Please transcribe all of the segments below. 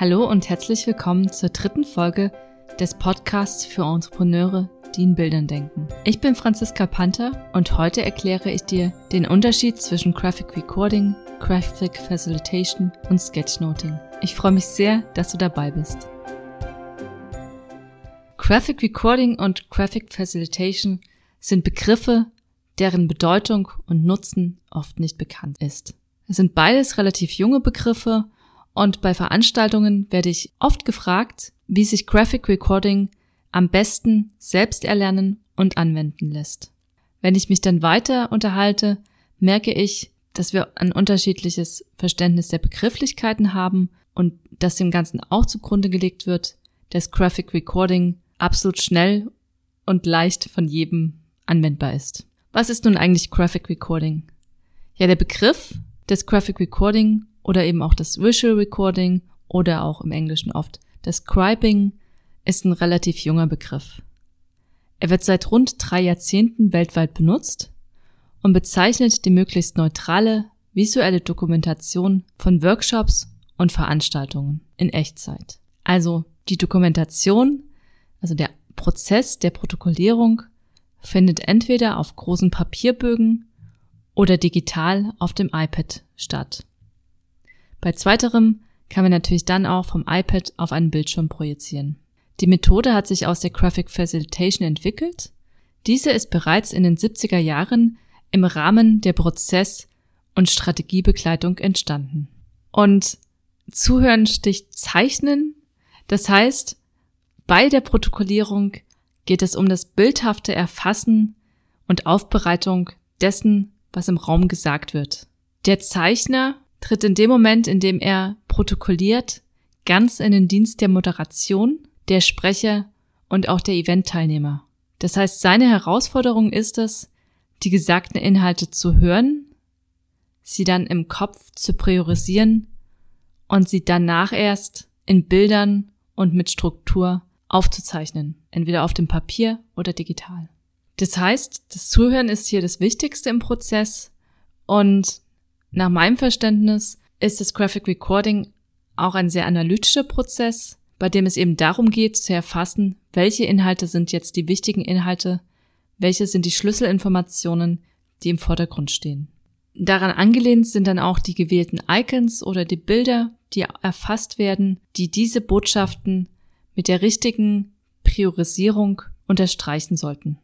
Hallo und herzlich willkommen zur dritten Folge des Podcasts für Entrepreneure, die in Bildern denken. Ich bin Franziska Panther und heute erkläre ich dir den Unterschied zwischen Graphic Recording, Graphic Facilitation und Sketchnoting. Ich freue mich sehr, dass du dabei bist. Graphic Recording und Graphic Facilitation sind Begriffe, deren Bedeutung und Nutzen oft nicht bekannt ist. Es sind beides relativ junge Begriffe und bei Veranstaltungen werde ich oft gefragt, wie sich Graphic Recording am besten selbst erlernen und anwenden lässt. Wenn ich mich dann weiter unterhalte, merke ich, dass wir ein unterschiedliches Verständnis der Begrifflichkeiten haben und dass dem Ganzen auch zugrunde gelegt wird, dass Graphic Recording absolut schnell und leicht von jedem anwendbar ist. Was ist nun eigentlich Graphic Recording? Ja, der Begriff des Graphic Recording oder eben auch das Visual Recording oder auch im Englischen oft das Scribing ist ein relativ junger Begriff. Er wird seit rund drei Jahrzehnten weltweit benutzt und bezeichnet die möglichst neutrale visuelle Dokumentation von Workshops und Veranstaltungen in Echtzeit. Also die Dokumentation, also der Prozess der Protokollierung findet entweder auf großen Papierbögen oder digital auf dem iPad statt. Bei zweiterem kann man natürlich dann auch vom iPad auf einen Bildschirm projizieren. Die Methode hat sich aus der Graphic Facilitation entwickelt. Diese ist bereits in den 70er Jahren im Rahmen der Prozess- und Strategiebegleitung entstanden. Und Zuhören sticht Zeichnen. Das heißt, bei der Protokollierung geht es um das bildhafte Erfassen und Aufbereitung dessen, was im Raum gesagt wird. Der Zeichner tritt in dem Moment, in dem er protokolliert, ganz in den Dienst der Moderation, der Sprecher und auch der Eventteilnehmer. Das heißt, seine Herausforderung ist es, die gesagten Inhalte zu hören, sie dann im Kopf zu priorisieren und sie danach erst in Bildern und mit Struktur aufzuzeichnen, entweder auf dem Papier oder digital. Das heißt, das Zuhören ist hier das Wichtigste im Prozess und nach meinem Verständnis ist das Graphic Recording auch ein sehr analytischer Prozess, bei dem es eben darum geht zu erfassen, welche Inhalte sind jetzt die wichtigen Inhalte, welche sind die Schlüsselinformationen, die im Vordergrund stehen. Daran angelehnt sind dann auch die gewählten Icons oder die Bilder, die erfasst werden, die diese Botschaften mit der richtigen Priorisierung unterstreichen sollten.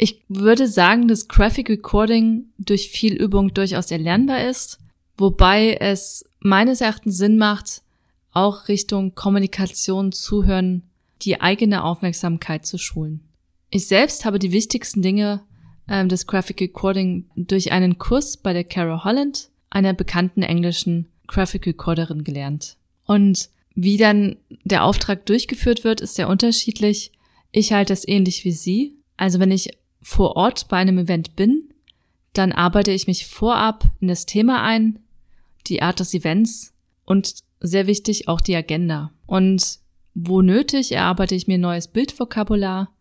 Ich würde sagen, dass Graphic Recording durch viel Übung durchaus erlernbar ist, wobei es meines Erachtens Sinn macht, auch Richtung Kommunikation, Zuhören, die eigene Aufmerksamkeit zu schulen. Ich selbst habe die wichtigsten Dinge äh, des Graphic Recording durch einen Kurs bei der Cara Holland, einer bekannten englischen Graphic Recorderin, gelernt. Und wie dann der Auftrag durchgeführt wird, ist sehr unterschiedlich. Ich halte es ähnlich wie Sie. Also wenn ich vor Ort bei einem Event bin, dann arbeite ich mich vorab in das Thema ein, die Art des Events und sehr wichtig auch die Agenda. Und wo nötig erarbeite ich mir neues Bildvokabular,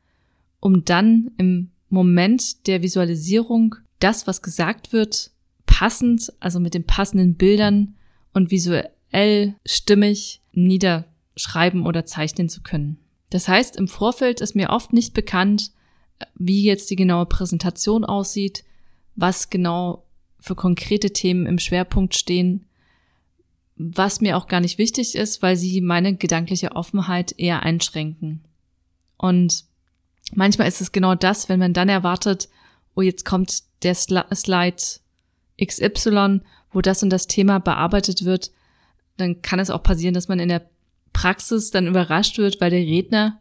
um dann im Moment der Visualisierung das, was gesagt wird, passend, also mit den passenden Bildern und visuell stimmig niederschreiben oder zeichnen zu können. Das heißt, im Vorfeld ist mir oft nicht bekannt, wie jetzt die genaue Präsentation aussieht, was genau für konkrete Themen im Schwerpunkt stehen, was mir auch gar nicht wichtig ist, weil sie meine gedankliche Offenheit eher einschränken. Und manchmal ist es genau das, wenn man dann erwartet, oh, jetzt kommt der Slide XY, wo das und das Thema bearbeitet wird, dann kann es auch passieren, dass man in der Praxis dann überrascht wird, weil der Redner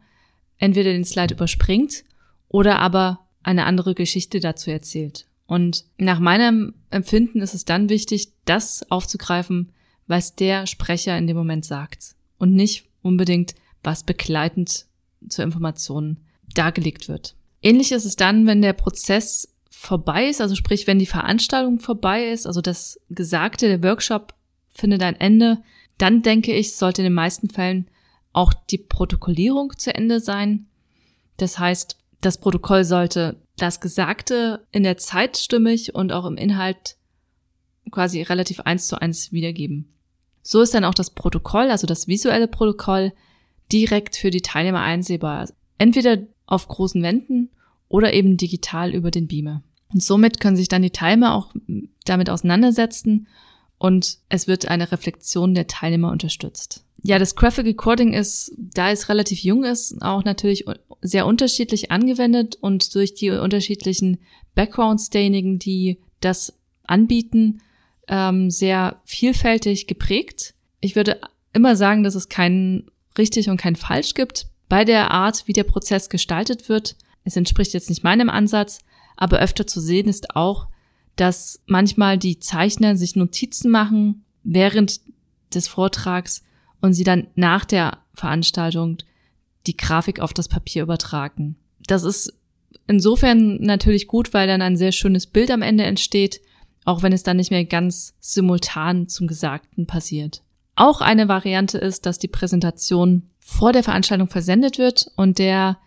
entweder den Slide überspringt oder aber eine andere Geschichte dazu erzählt. Und nach meinem Empfinden ist es dann wichtig, das aufzugreifen, was der Sprecher in dem Moment sagt und nicht unbedingt, was begleitend zur Information dargelegt wird. Ähnlich ist es dann, wenn der Prozess vorbei ist, also sprich, wenn die Veranstaltung vorbei ist, also das Gesagte, der Workshop findet ein Ende, dann denke ich, sollte in den meisten Fällen auch die Protokollierung zu Ende sein. Das heißt, das Protokoll sollte das Gesagte in der Zeit stimmig und auch im Inhalt quasi relativ eins zu eins wiedergeben. So ist dann auch das Protokoll, also das visuelle Protokoll, direkt für die Teilnehmer einsehbar. Entweder auf großen Wänden oder eben digital über den Beamer. Und somit können sich dann die Teilnehmer auch damit auseinandersetzen und es wird eine Reflexion der Teilnehmer unterstützt. Ja, das Graphic Recording ist, da es relativ jung ist, auch natürlich sehr unterschiedlich angewendet und durch die unterschiedlichen Background-Staining, die das anbieten, ähm, sehr vielfältig geprägt. Ich würde immer sagen, dass es kein richtig und kein falsch gibt bei der Art, wie der Prozess gestaltet wird. Es entspricht jetzt nicht meinem Ansatz, aber öfter zu sehen ist auch, dass manchmal die Zeichner sich Notizen machen während des Vortrags und sie dann nach der Veranstaltung die Grafik auf das Papier übertragen. Das ist insofern natürlich gut, weil dann ein sehr schönes Bild am Ende entsteht, auch wenn es dann nicht mehr ganz simultan zum Gesagten passiert. Auch eine Variante ist, dass die Präsentation vor der Veranstaltung versendet wird und der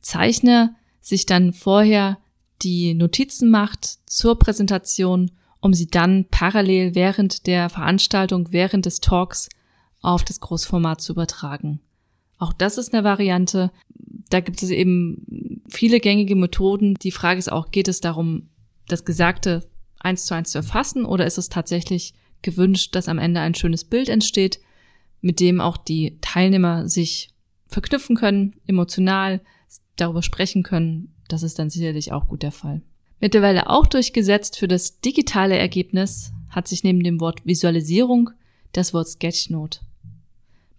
Zeichner sich dann vorher die Notizen macht zur Präsentation, um sie dann parallel während der Veranstaltung, während des Talks auf das Großformat zu übertragen. Auch das ist eine Variante. Da gibt es eben viele gängige Methoden. Die Frage ist auch, geht es darum, das Gesagte eins zu eins zu erfassen oder ist es tatsächlich gewünscht, dass am Ende ein schönes Bild entsteht, mit dem auch die Teilnehmer sich verknüpfen können, emotional darüber sprechen können. Das ist dann sicherlich auch gut der Fall. Mittlerweile auch durchgesetzt für das digitale Ergebnis hat sich neben dem Wort Visualisierung das Wort Sketchnote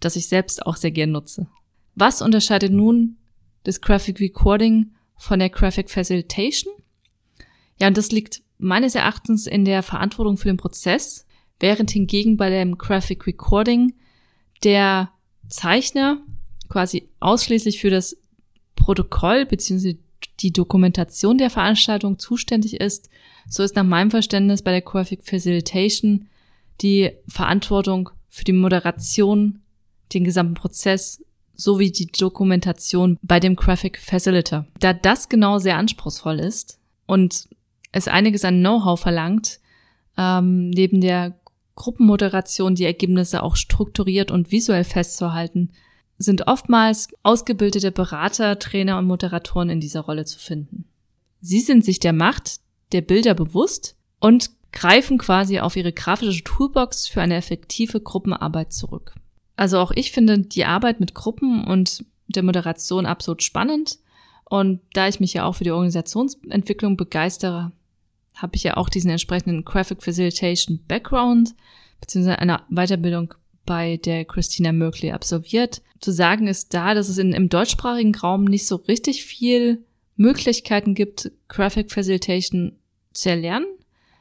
das ich selbst auch sehr gern nutze. Was unterscheidet nun das Graphic Recording von der Graphic Facilitation? Ja, und das liegt meines Erachtens in der Verantwortung für den Prozess, während hingegen bei dem Graphic Recording der Zeichner quasi ausschließlich für das Protokoll bzw. die Dokumentation der Veranstaltung zuständig ist, so ist nach meinem Verständnis bei der Graphic Facilitation die Verantwortung für die Moderation den gesamten Prozess sowie die Dokumentation bei dem Graphic Facilitator. Da das genau sehr anspruchsvoll ist und es einiges an Know-how verlangt, ähm, neben der Gruppenmoderation die Ergebnisse auch strukturiert und visuell festzuhalten, sind oftmals ausgebildete Berater, Trainer und Moderatoren in dieser Rolle zu finden. Sie sind sich der Macht der Bilder bewusst und greifen quasi auf ihre grafische Toolbox für eine effektive Gruppenarbeit zurück. Also auch ich finde die Arbeit mit Gruppen und der Moderation absolut spannend. Und da ich mich ja auch für die Organisationsentwicklung begeistere, habe ich ja auch diesen entsprechenden Graphic Facilitation Background beziehungsweise eine Weiterbildung bei der Christina Merkley absolviert. Zu sagen ist da, dass es in, im deutschsprachigen Raum nicht so richtig viel Möglichkeiten gibt, Graphic Facilitation zu erlernen.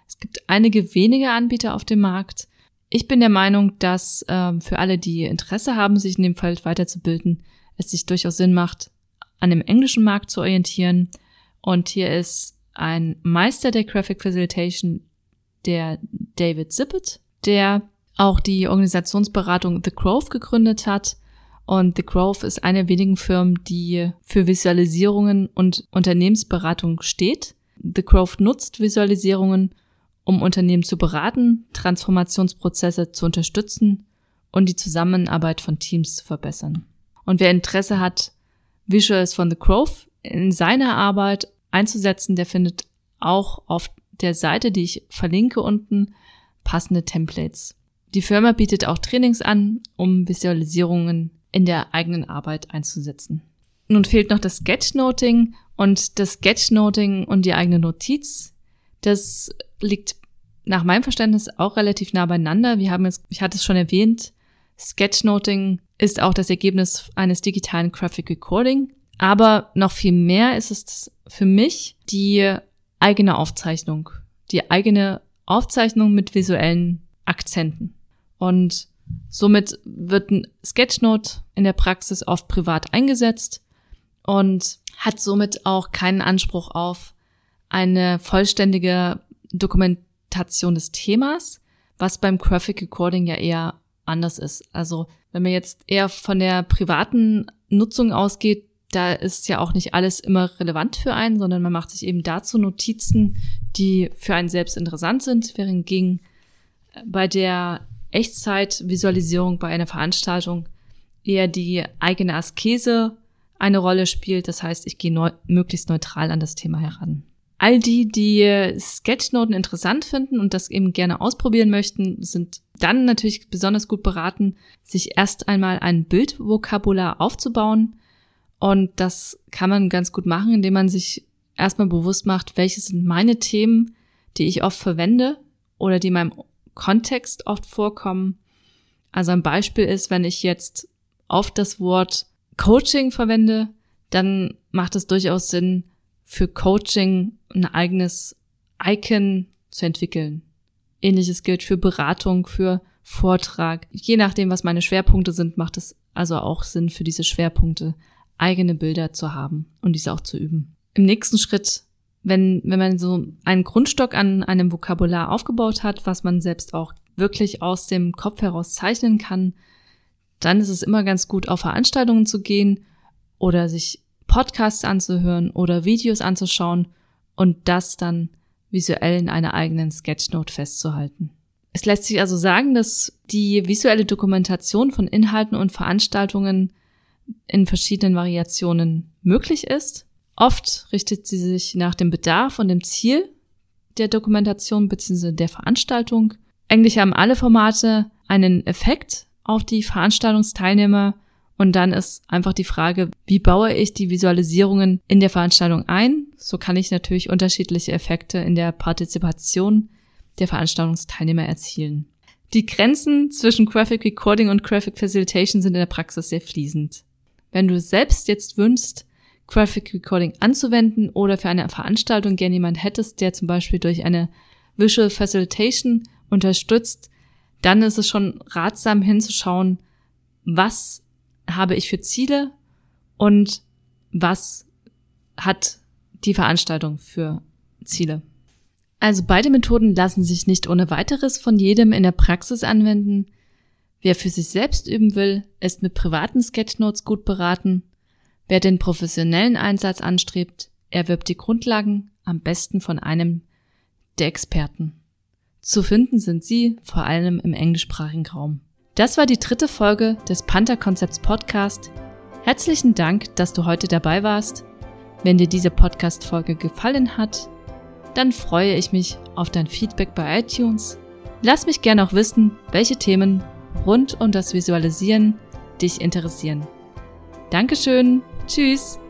Es gibt einige wenige Anbieter auf dem Markt. Ich bin der Meinung, dass ähm, für alle, die Interesse haben, sich in dem Feld weiterzubilden, es sich durchaus Sinn macht, an dem englischen Markt zu orientieren. Und hier ist ein Meister der Graphic Facilitation, der David Zippet, der auch die Organisationsberatung The Grove gegründet hat. Und The Grove ist eine der wenigen Firmen, die für Visualisierungen und Unternehmensberatung steht. The Grove nutzt Visualisierungen um Unternehmen zu beraten, Transformationsprozesse zu unterstützen und die Zusammenarbeit von Teams zu verbessern. Und wer Interesse hat, Visuals von The Grove in seiner Arbeit einzusetzen, der findet auch auf der Seite, die ich verlinke unten, passende Templates. Die Firma bietet auch Trainings an, um Visualisierungen in der eigenen Arbeit einzusetzen. Nun fehlt noch das Sketchnoting und das Sketchnoting und die eigene Notiz das liegt nach meinem Verständnis auch relativ nah beieinander. Wir haben es, ich hatte es schon erwähnt, Sketchnoting ist auch das Ergebnis eines digitalen Graphic Recording. Aber noch viel mehr ist es für mich die eigene Aufzeichnung. Die eigene Aufzeichnung mit visuellen Akzenten. Und somit wird ein Sketchnote in der Praxis oft privat eingesetzt und hat somit auch keinen Anspruch auf eine vollständige Dokumentation des Themas, was beim Graphic Recording ja eher anders ist. Also wenn man jetzt eher von der privaten Nutzung ausgeht, da ist ja auch nicht alles immer relevant für einen, sondern man macht sich eben dazu Notizen, die für einen selbst interessant sind, während gegen bei der Echtzeitvisualisierung bei einer Veranstaltung eher die eigene Askese eine Rolle spielt. Das heißt, ich gehe neu möglichst neutral an das Thema heran. All die, die Sketchnoten interessant finden und das eben gerne ausprobieren möchten, sind dann natürlich besonders gut beraten, sich erst einmal ein Bildvokabular aufzubauen. Und das kann man ganz gut machen, indem man sich erstmal bewusst macht, welche sind meine Themen, die ich oft verwende oder die in meinem Kontext oft vorkommen. Also ein Beispiel ist, wenn ich jetzt oft das Wort Coaching verwende, dann macht es durchaus Sinn, für Coaching ein eigenes Icon zu entwickeln. Ähnliches gilt für Beratung, für Vortrag. Je nachdem, was meine Schwerpunkte sind, macht es also auch Sinn, für diese Schwerpunkte eigene Bilder zu haben und diese auch zu üben. Im nächsten Schritt, wenn, wenn man so einen Grundstock an einem Vokabular aufgebaut hat, was man selbst auch wirklich aus dem Kopf heraus zeichnen kann, dann ist es immer ganz gut, auf Veranstaltungen zu gehen oder sich Podcasts anzuhören oder Videos anzuschauen und das dann visuell in einer eigenen Sketchnote festzuhalten. Es lässt sich also sagen, dass die visuelle Dokumentation von Inhalten und Veranstaltungen in verschiedenen Variationen möglich ist. Oft richtet sie sich nach dem Bedarf und dem Ziel der Dokumentation bzw. der Veranstaltung. Eigentlich haben alle Formate einen Effekt auf die Veranstaltungsteilnehmer und dann ist einfach die Frage, wie baue ich die Visualisierungen in der Veranstaltung ein? So kann ich natürlich unterschiedliche Effekte in der Partizipation der Veranstaltungsteilnehmer erzielen. Die Grenzen zwischen Graphic Recording und Graphic Facilitation sind in der Praxis sehr fließend. Wenn du selbst jetzt wünschst, Graphic Recording anzuwenden oder für eine Veranstaltung gerne jemand hättest, der zum Beispiel durch eine Visual Facilitation unterstützt, dann ist es schon ratsam hinzuschauen, was habe ich für Ziele und was hat die Veranstaltung für Ziele. Also beide Methoden lassen sich nicht ohne weiteres von jedem in der Praxis anwenden. Wer für sich selbst üben will, ist mit privaten Sketchnotes gut beraten. Wer den professionellen Einsatz anstrebt, erwirbt die Grundlagen am besten von einem der Experten. Zu finden sind sie vor allem im englischsprachigen Raum. Das war die dritte Folge des Panther Konzepts Podcast. Herzlichen Dank, dass du heute dabei warst. Wenn dir diese Podcast-Folge gefallen hat, dann freue ich mich auf dein Feedback bei iTunes. Lass mich gerne auch wissen, welche Themen rund um das Visualisieren dich interessieren. Dankeschön. Tschüss.